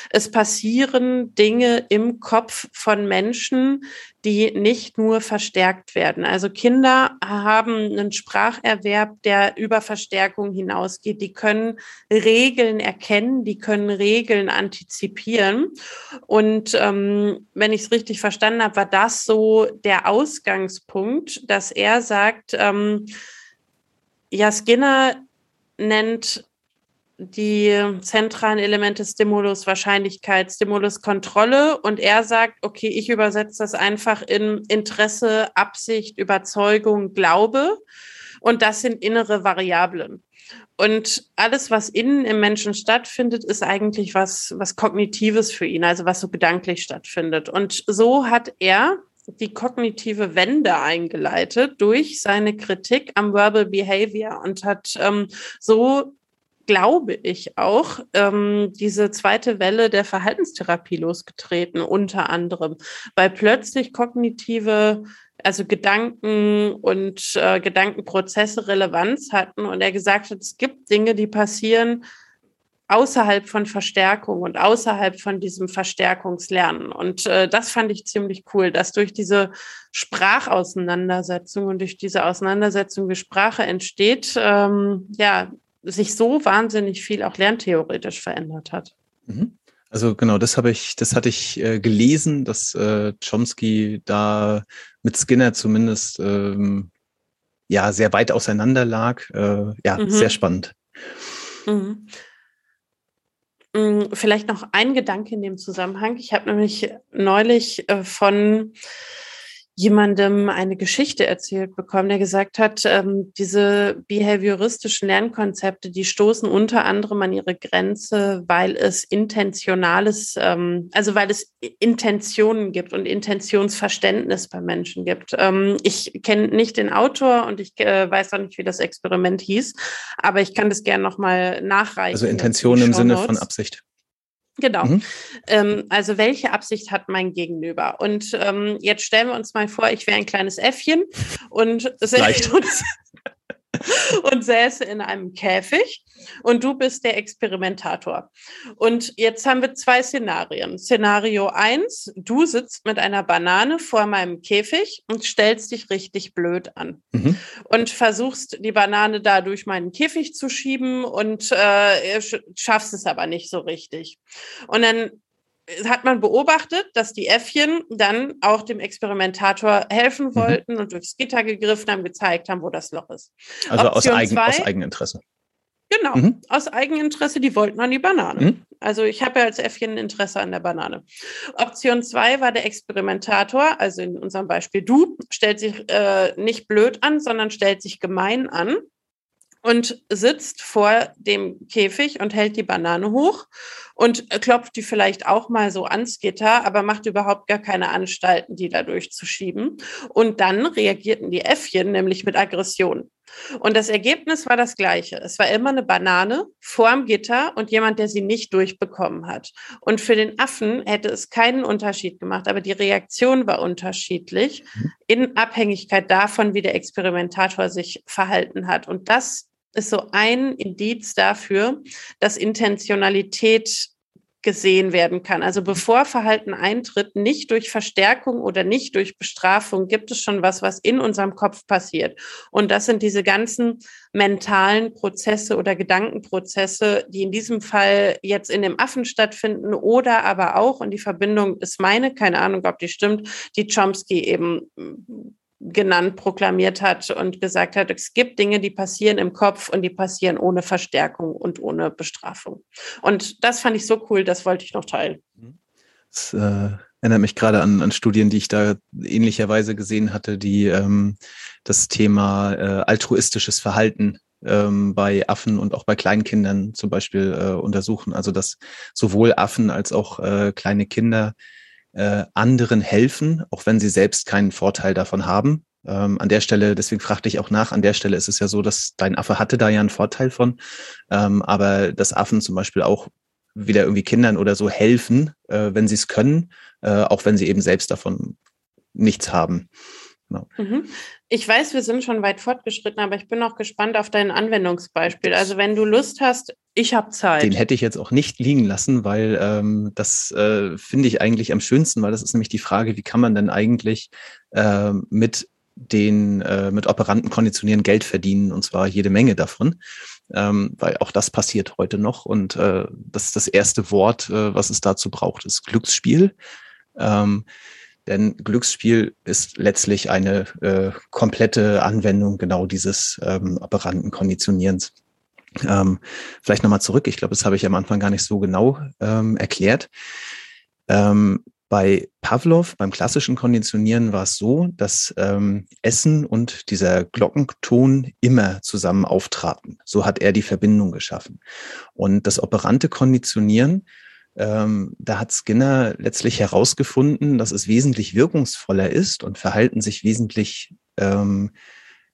Es passieren Dinge im Kopf von Menschen, die nicht nur verstärkt werden. Also Kinder haben einen Spracherwerb, der über Verstärkung hinausgeht. Die können Regeln erkennen, die können Regeln antizipieren. Und ähm, wenn ich es richtig verstanden habe, war das so der Ausgangspunkt, dass er sagt, ähm, ja, Skinner nennt die zentralen Elemente Stimulus, Wahrscheinlichkeit, Stimulus, Kontrolle. Und er sagt, okay, ich übersetze das einfach in Interesse, Absicht, Überzeugung, Glaube. Und das sind innere Variablen. Und alles, was innen im Menschen stattfindet, ist eigentlich was, was Kognitives für ihn, also was so gedanklich stattfindet. Und so hat er die kognitive Wende eingeleitet durch seine Kritik am Verbal Behavior und hat ähm, so glaube ich, auch ähm, diese zweite Welle der Verhaltenstherapie losgetreten, unter anderem, weil plötzlich kognitive, also Gedanken und äh, Gedankenprozesse Relevanz hatten und er gesagt hat, es gibt Dinge, die passieren außerhalb von Verstärkung und außerhalb von diesem Verstärkungslernen. Und äh, das fand ich ziemlich cool, dass durch diese Sprachauseinandersetzung und durch diese Auseinandersetzung, wie Sprache entsteht, ähm, ja, sich so wahnsinnig viel auch lerntheoretisch verändert hat. Mhm. Also genau, das habe ich, das hatte ich äh, gelesen, dass äh, Chomsky da mit Skinner zumindest ähm, ja sehr weit auseinander lag. Äh, ja, mhm. sehr spannend. Mhm. Mm, vielleicht noch ein Gedanke in dem Zusammenhang. Ich habe nämlich neulich äh, von jemandem eine Geschichte erzählt bekommen, der gesagt hat, ähm, diese behavioristischen Lernkonzepte, die stoßen unter anderem an ihre Grenze, weil es intentionales, ähm, also weil es Intentionen gibt und Intentionsverständnis bei Menschen gibt. Ähm, ich kenne nicht den Autor und ich äh, weiß auch nicht, wie das Experiment hieß, aber ich kann das gerne nochmal nachreichen. Also Intention im Sinne von Absicht. Genau. Mhm. Ähm, also welche Absicht hat mein Gegenüber? Und ähm, jetzt stellen wir uns mal vor, ich wäre ein kleines Äffchen und, uns, und säße in einem Käfig und du bist der Experimentator. Und jetzt haben wir zwei Szenarien. Szenario eins: du sitzt mit einer Banane vor meinem Käfig und stellst dich richtig blöd an mhm. und versuchst die Banane da durch meinen Käfig zu schieben und äh, schaffst es aber nicht so richtig. Und dann hat man beobachtet, dass die Äffchen dann auch dem Experimentator helfen mhm. wollten mhm. und durchs Gitter gegriffen haben, gezeigt haben, wo das Loch ist. Also aus, Eigen, zwei, aus Eigeninteresse. Genau, mhm. aus Eigeninteresse, die wollten an die Banane. Mhm. Also ich habe ja als Äffchen ein Interesse an der Banane. Option zwei war der Experimentator, also in unserem Beispiel du, stellt sich äh, nicht blöd an, sondern stellt sich gemein an und sitzt vor dem Käfig und hält die Banane hoch und klopft die vielleicht auch mal so ans Gitter, aber macht überhaupt gar keine Anstalten, die da durchzuschieben. Und dann reagierten die Äffchen nämlich mit Aggression. Und das Ergebnis war das gleiche. Es war immer eine Banane vorm Gitter und jemand, der sie nicht durchbekommen hat. Und für den Affen hätte es keinen Unterschied gemacht, aber die Reaktion war unterschiedlich mhm. in Abhängigkeit davon, wie der Experimentator sich verhalten hat. Und das ist so ein Indiz dafür, dass Intentionalität gesehen werden kann. Also bevor Verhalten eintritt, nicht durch Verstärkung oder nicht durch Bestrafung, gibt es schon was, was in unserem Kopf passiert. Und das sind diese ganzen mentalen Prozesse oder Gedankenprozesse, die in diesem Fall jetzt in dem Affen stattfinden oder aber auch, und die Verbindung ist meine, keine Ahnung, ob die stimmt, die Chomsky eben genannt, proklamiert hat und gesagt hat, es gibt Dinge, die passieren im Kopf und die passieren ohne Verstärkung und ohne Bestrafung. Und das fand ich so cool, das wollte ich noch teilen. Das äh, erinnert mich gerade an, an Studien, die ich da ähnlicherweise gesehen hatte, die ähm, das Thema äh, altruistisches Verhalten ähm, bei Affen und auch bei Kleinkindern zum Beispiel äh, untersuchen. Also dass sowohl Affen als auch äh, kleine Kinder äh, anderen helfen, auch wenn sie selbst keinen Vorteil davon haben. Ähm, an der Stelle, deswegen fragte ich auch nach, an der Stelle ist es ja so, dass dein Affe hatte da ja einen Vorteil von, ähm, aber dass Affen zum Beispiel auch wieder irgendwie Kindern oder so helfen, äh, wenn sie es können, äh, auch wenn sie eben selbst davon nichts haben. Genau. Mhm. Ich weiß, wir sind schon weit fortgeschritten, aber ich bin auch gespannt auf dein Anwendungsbeispiel. Also wenn du Lust hast, ich habe Zeit. Den hätte ich jetzt auch nicht liegen lassen, weil ähm, das äh, finde ich eigentlich am schönsten, weil das ist nämlich die Frage, wie kann man denn eigentlich äh, mit den äh, mit Operanten konditionieren Geld verdienen und zwar jede Menge davon, ähm, weil auch das passiert heute noch und äh, das ist das erste Wort, äh, was es dazu braucht, ist Glücksspiel. Ähm, denn Glücksspiel ist letztlich eine äh, komplette Anwendung genau dieses ähm, operanten Konditionierens. Ähm, vielleicht nochmal zurück, ich glaube, das habe ich am Anfang gar nicht so genau ähm, erklärt. Ähm, Bei Pavlov, beim klassischen Konditionieren, war es so, dass ähm, Essen und dieser Glockenton immer zusammen auftraten. So hat er die Verbindung geschaffen. Und das operante Konditionieren, ähm, da hat Skinner letztlich herausgefunden, dass es wesentlich wirkungsvoller ist und Verhalten sich wesentlich ähm,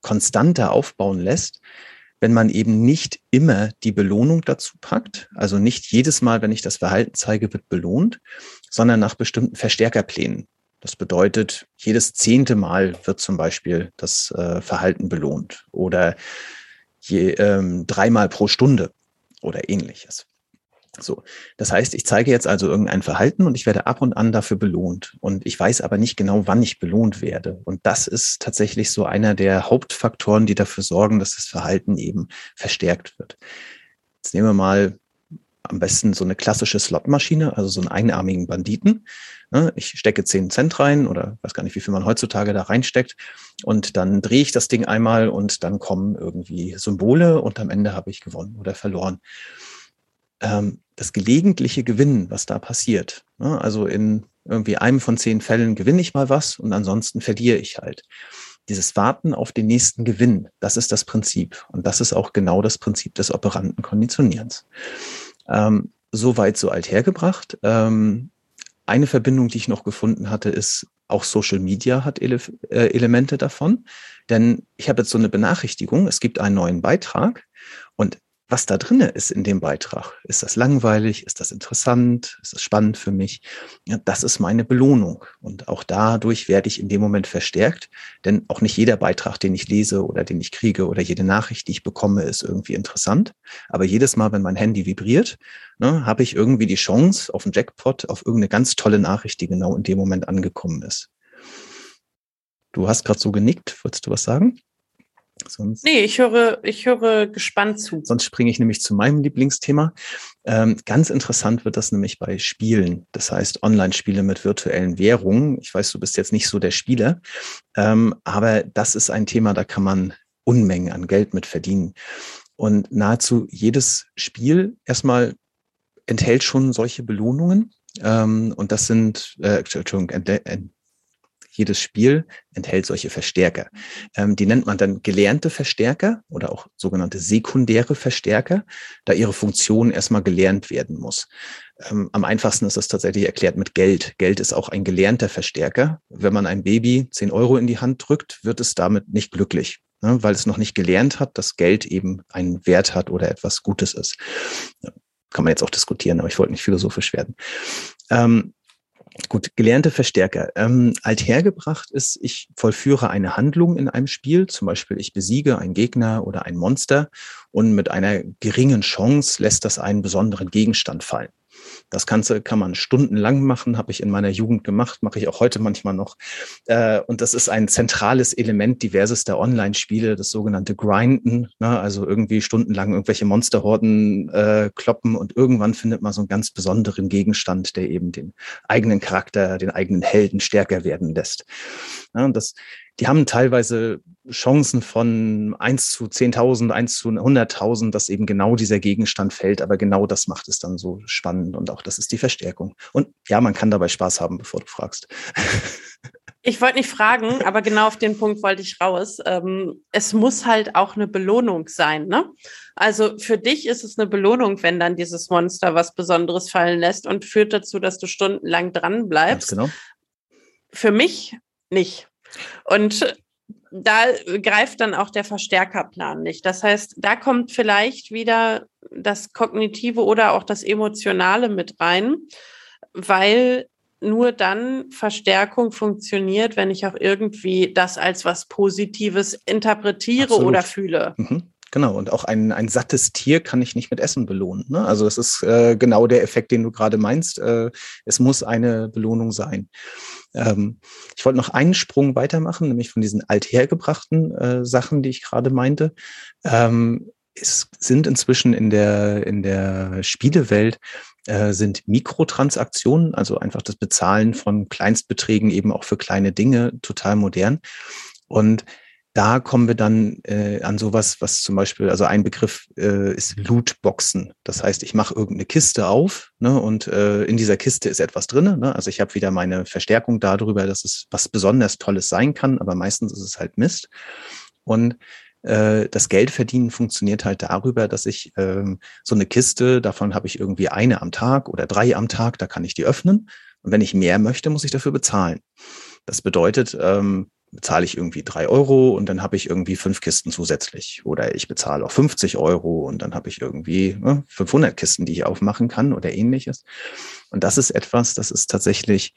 konstanter aufbauen lässt, wenn man eben nicht immer die Belohnung dazu packt, also nicht jedes Mal, wenn ich das Verhalten zeige, wird belohnt, sondern nach bestimmten Verstärkerplänen. Das bedeutet, jedes zehnte Mal wird zum Beispiel das äh, Verhalten belohnt oder je, ähm, dreimal pro Stunde oder ähnliches. So, das heißt, ich zeige jetzt also irgendein Verhalten und ich werde ab und an dafür belohnt. Und ich weiß aber nicht genau, wann ich belohnt werde. Und das ist tatsächlich so einer der Hauptfaktoren, die dafür sorgen, dass das Verhalten eben verstärkt wird. Jetzt nehmen wir mal am besten so eine klassische Slotmaschine, also so einen einarmigen Banditen. Ne, ich stecke 10 Cent rein oder weiß gar nicht, wie viel man heutzutage da reinsteckt. Und dann drehe ich das Ding einmal und dann kommen irgendwie Symbole und am Ende habe ich gewonnen oder verloren. Ähm, das gelegentliche Gewinnen, was da passiert. Ne? Also in irgendwie einem von zehn Fällen gewinne ich mal was und ansonsten verliere ich halt. Dieses Warten auf den nächsten Gewinn, das ist das Prinzip. Und das ist auch genau das Prinzip des operanten Konditionierens. Ähm, so weit, so alt hergebracht. Ähm, eine Verbindung, die ich noch gefunden hatte, ist, auch Social Media hat Ele äh, Elemente davon. Denn ich habe jetzt so eine Benachrichtigung, es gibt einen neuen Beitrag und was da drinne ist in dem Beitrag. Ist das langweilig? Ist das interessant? Ist das spannend für mich? Ja, das ist meine Belohnung. Und auch dadurch werde ich in dem Moment verstärkt. Denn auch nicht jeder Beitrag, den ich lese oder den ich kriege oder jede Nachricht, die ich bekomme, ist irgendwie interessant. Aber jedes Mal, wenn mein Handy vibriert, ne, habe ich irgendwie die Chance auf einen Jackpot, auf irgendeine ganz tolle Nachricht, die genau in dem Moment angekommen ist. Du hast gerade so genickt. Wolltest du was sagen? Sonst, nee, ich höre, ich höre gespannt zu. Sonst springe ich nämlich zu meinem Lieblingsthema. Ähm, ganz interessant wird das nämlich bei Spielen. Das heißt, Online-Spiele mit virtuellen Währungen. Ich weiß, du bist jetzt nicht so der Spieler, ähm, aber das ist ein Thema, da kann man Unmengen an Geld mit verdienen. Und nahezu jedes Spiel erstmal enthält schon solche Belohnungen. Ähm, und das sind, äh, Entschuldigung, jedes Spiel enthält solche Verstärker. Ähm, die nennt man dann gelernte Verstärker oder auch sogenannte sekundäre Verstärker, da ihre Funktion erstmal gelernt werden muss. Ähm, am einfachsten ist das tatsächlich erklärt mit Geld. Geld ist auch ein gelernter Verstärker. Wenn man ein Baby 10 Euro in die Hand drückt, wird es damit nicht glücklich ne, weil es noch nicht gelernt hat, dass Geld eben einen Wert hat oder etwas Gutes ist. Kann man jetzt auch diskutieren, aber ich wollte nicht philosophisch werden. Ähm, Gut, gelernte Verstärker. Ähm, althergebracht ist, ich vollführe eine Handlung in einem Spiel, zum Beispiel ich besiege einen Gegner oder ein Monster und mit einer geringen Chance lässt das einen besonderen Gegenstand fallen. Das Ganze kann man stundenlang machen, habe ich in meiner Jugend gemacht, mache ich auch heute manchmal noch. Äh, und das ist ein zentrales Element diversester Online-Spiele, das sogenannte Grinden, ne? also irgendwie stundenlang irgendwelche Monsterhorden äh, kloppen und irgendwann findet man so einen ganz besonderen Gegenstand, der eben den eigenen Charakter, den eigenen Helden stärker werden lässt. Das die haben teilweise Chancen von eins zu 10.000, eins zu 100.000, dass eben genau dieser Gegenstand fällt. Aber genau das macht es dann so spannend und auch das ist die Verstärkung. Und ja, man kann dabei Spaß haben, bevor du fragst. Ich wollte nicht fragen, aber genau auf den Punkt wollte ich raus. Ähm, es muss halt auch eine Belohnung sein, ne? Also für dich ist es eine Belohnung, wenn dann dieses Monster was Besonderes fallen lässt und führt dazu, dass du stundenlang dran bleibst. Ganz genau. Für mich nicht. Und da greift dann auch der Verstärkerplan nicht. Das heißt, da kommt vielleicht wieder das Kognitive oder auch das Emotionale mit rein, weil nur dann Verstärkung funktioniert, wenn ich auch irgendwie das als was Positives interpretiere Absolut. oder fühle. Mhm. Genau, und auch ein, ein sattes Tier kann ich nicht mit Essen belohnen. Ne? Also das ist äh, genau der Effekt, den du gerade meinst. Äh, es muss eine Belohnung sein. Ähm, ich wollte noch einen Sprung weitermachen, nämlich von diesen althergebrachten äh, Sachen, die ich gerade meinte. Ähm, es sind inzwischen in der, in der Spielewelt äh, sind Mikrotransaktionen, also einfach das Bezahlen von Kleinstbeträgen eben auch für kleine Dinge total modern. Und da kommen wir dann äh, an sowas, was zum Beispiel, also ein Begriff äh, ist Lootboxen. Das heißt, ich mache irgendeine Kiste auf ne, und äh, in dieser Kiste ist etwas drin. Ne? Also ich habe wieder meine Verstärkung darüber, dass es was besonders Tolles sein kann, aber meistens ist es halt Mist. Und äh, das Geldverdienen funktioniert halt darüber, dass ich ähm, so eine Kiste, davon habe ich irgendwie eine am Tag oder drei am Tag, da kann ich die öffnen. Und wenn ich mehr möchte, muss ich dafür bezahlen. Das bedeutet, ähm, bezahle ich irgendwie drei Euro und dann habe ich irgendwie fünf Kisten zusätzlich. Oder ich bezahle auch 50 Euro und dann habe ich irgendwie ne, 500 Kisten, die ich aufmachen kann oder ähnliches. Und das ist etwas, das ist tatsächlich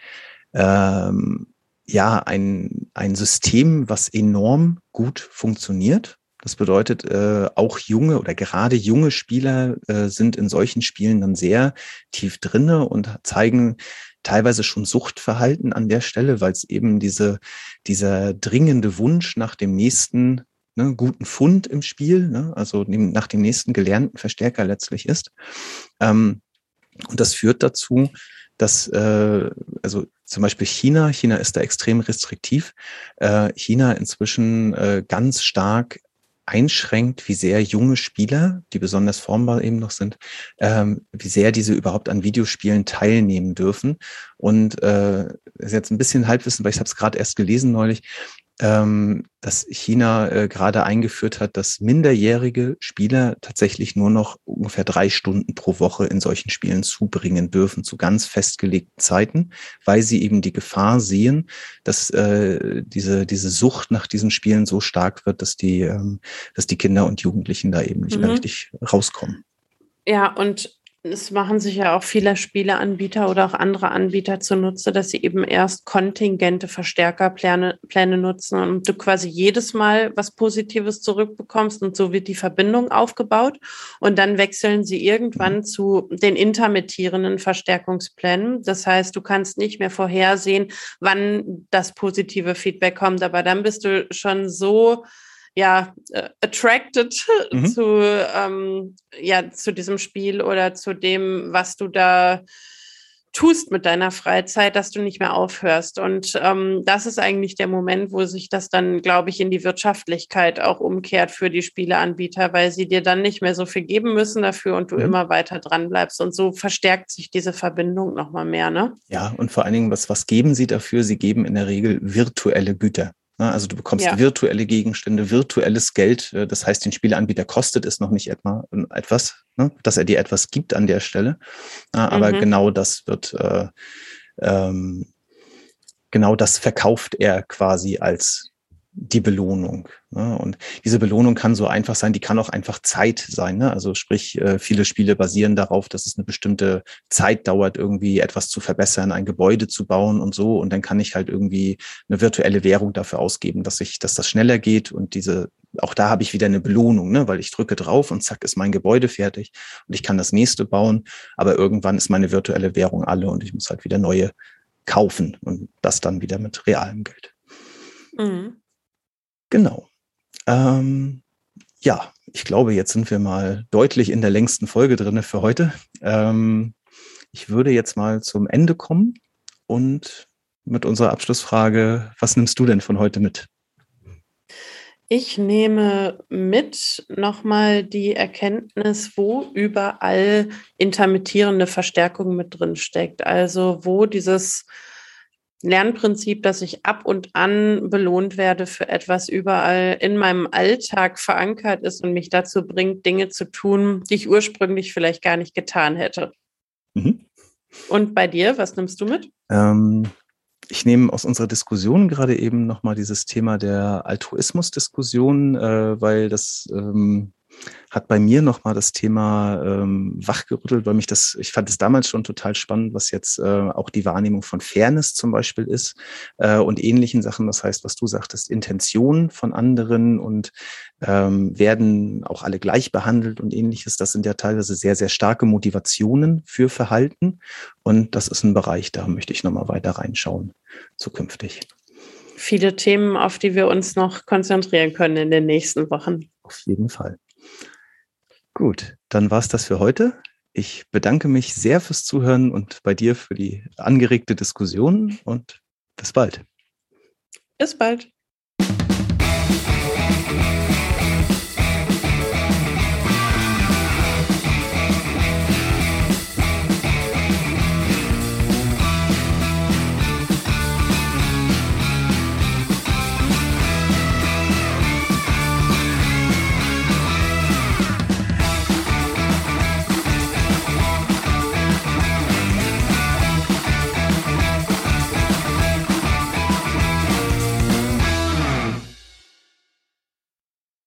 ähm, ja ein, ein System, was enorm gut funktioniert. Das bedeutet, äh, auch junge oder gerade junge Spieler äh, sind in solchen Spielen dann sehr tief drinne und zeigen teilweise schon Suchtverhalten an der Stelle, weil es eben diese, dieser dringende Wunsch nach dem nächsten ne, guten Fund im Spiel, ne, also nach dem nächsten gelernten Verstärker letztlich ist. Ähm, und das führt dazu, dass äh, also zum Beispiel China, China ist da extrem restriktiv, äh, China inzwischen äh, ganz stark einschränkt, wie sehr junge Spieler, die besonders formbar eben noch sind, ähm, wie sehr diese überhaupt an Videospielen teilnehmen dürfen. Und äh, ist jetzt ein bisschen Halbwissen, weil ich habe es gerade erst gelesen neulich ähm, dass China äh, gerade eingeführt hat, dass minderjährige Spieler tatsächlich nur noch ungefähr drei Stunden pro Woche in solchen Spielen zubringen dürfen, zu ganz festgelegten Zeiten, weil sie eben die Gefahr sehen, dass äh, diese, diese Sucht nach diesen Spielen so stark wird, dass die, ähm, dass die Kinder und Jugendlichen da eben nicht mhm. mehr richtig rauskommen. Ja, und es machen sich ja auch viele Spieleanbieter oder auch andere Anbieter zunutze, dass sie eben erst kontingente Verstärkerpläne Pläne nutzen und du quasi jedes Mal was Positives zurückbekommst und so wird die Verbindung aufgebaut und dann wechseln sie irgendwann zu den intermittierenden Verstärkungsplänen. Das heißt, du kannst nicht mehr vorhersehen, wann das positive Feedback kommt, aber dann bist du schon so ja, äh, attracted mhm. zu, ähm, ja, zu diesem Spiel oder zu dem, was du da tust mit deiner Freizeit, dass du nicht mehr aufhörst. Und ähm, das ist eigentlich der Moment, wo sich das dann, glaube ich, in die Wirtschaftlichkeit auch umkehrt für die Spieleanbieter, weil sie dir dann nicht mehr so viel geben müssen dafür und du mhm. immer weiter dran bleibst. Und so verstärkt sich diese Verbindung nochmal mehr, ne? Ja, und vor allen Dingen, was, was geben sie dafür? Sie geben in der Regel virtuelle Güter. Ne? Also du bekommst ja. virtuelle Gegenstände, virtuelles Geld. Äh, das heißt, den Spieleanbieter kostet es noch nicht etwa ähm, etwas, ne? dass er dir etwas gibt an der Stelle. Aber mhm. genau das wird, äh, ähm, genau das verkauft er quasi als die Belohnung. Ne? Und diese Belohnung kann so einfach sein, die kann auch einfach Zeit sein. Ne? Also sprich, äh, viele Spiele basieren darauf, dass es eine bestimmte Zeit dauert, irgendwie etwas zu verbessern, ein Gebäude zu bauen und so. Und dann kann ich halt irgendwie eine virtuelle Währung dafür ausgeben, dass ich, dass das schneller geht. Und diese, auch da habe ich wieder eine Belohnung, ne? weil ich drücke drauf und zack ist mein Gebäude fertig und ich kann das nächste bauen. Aber irgendwann ist meine virtuelle Währung alle und ich muss halt wieder neue kaufen und das dann wieder mit realem Geld. Mhm. Genau. Ähm, ja, ich glaube, jetzt sind wir mal deutlich in der längsten Folge drinne für heute. Ähm, ich würde jetzt mal zum Ende kommen und mit unserer Abschlussfrage, was nimmst du denn von heute mit? Ich nehme mit nochmal die Erkenntnis, wo überall intermittierende Verstärkung mit drin steckt. Also wo dieses Lernprinzip, dass ich ab und an belohnt werde für etwas überall in meinem Alltag verankert ist und mich dazu bringt, Dinge zu tun, die ich ursprünglich vielleicht gar nicht getan hätte. Mhm. Und bei dir, was nimmst du mit? Ähm, ich nehme aus unserer Diskussion gerade eben nochmal dieses Thema der Altruismus-Diskussion, äh, weil das ähm, hat bei mir nochmal das Thema ähm, wachgerüttelt, weil mich das, ich fand es damals schon total spannend, was jetzt äh, auch die Wahrnehmung von Fairness zum Beispiel ist äh, und ähnlichen Sachen. Das heißt, was du sagtest, Intention von anderen und ähm, werden auch alle gleich behandelt und ähnliches. Das sind ja teilweise sehr, sehr starke Motivationen für Verhalten. Und das ist ein Bereich, da möchte ich nochmal weiter reinschauen zukünftig. Viele Themen, auf die wir uns noch konzentrieren können in den nächsten Wochen. Auf jeden Fall. Gut, dann war es das für heute. Ich bedanke mich sehr fürs Zuhören und bei dir für die angeregte Diskussion und bis bald. Bis bald.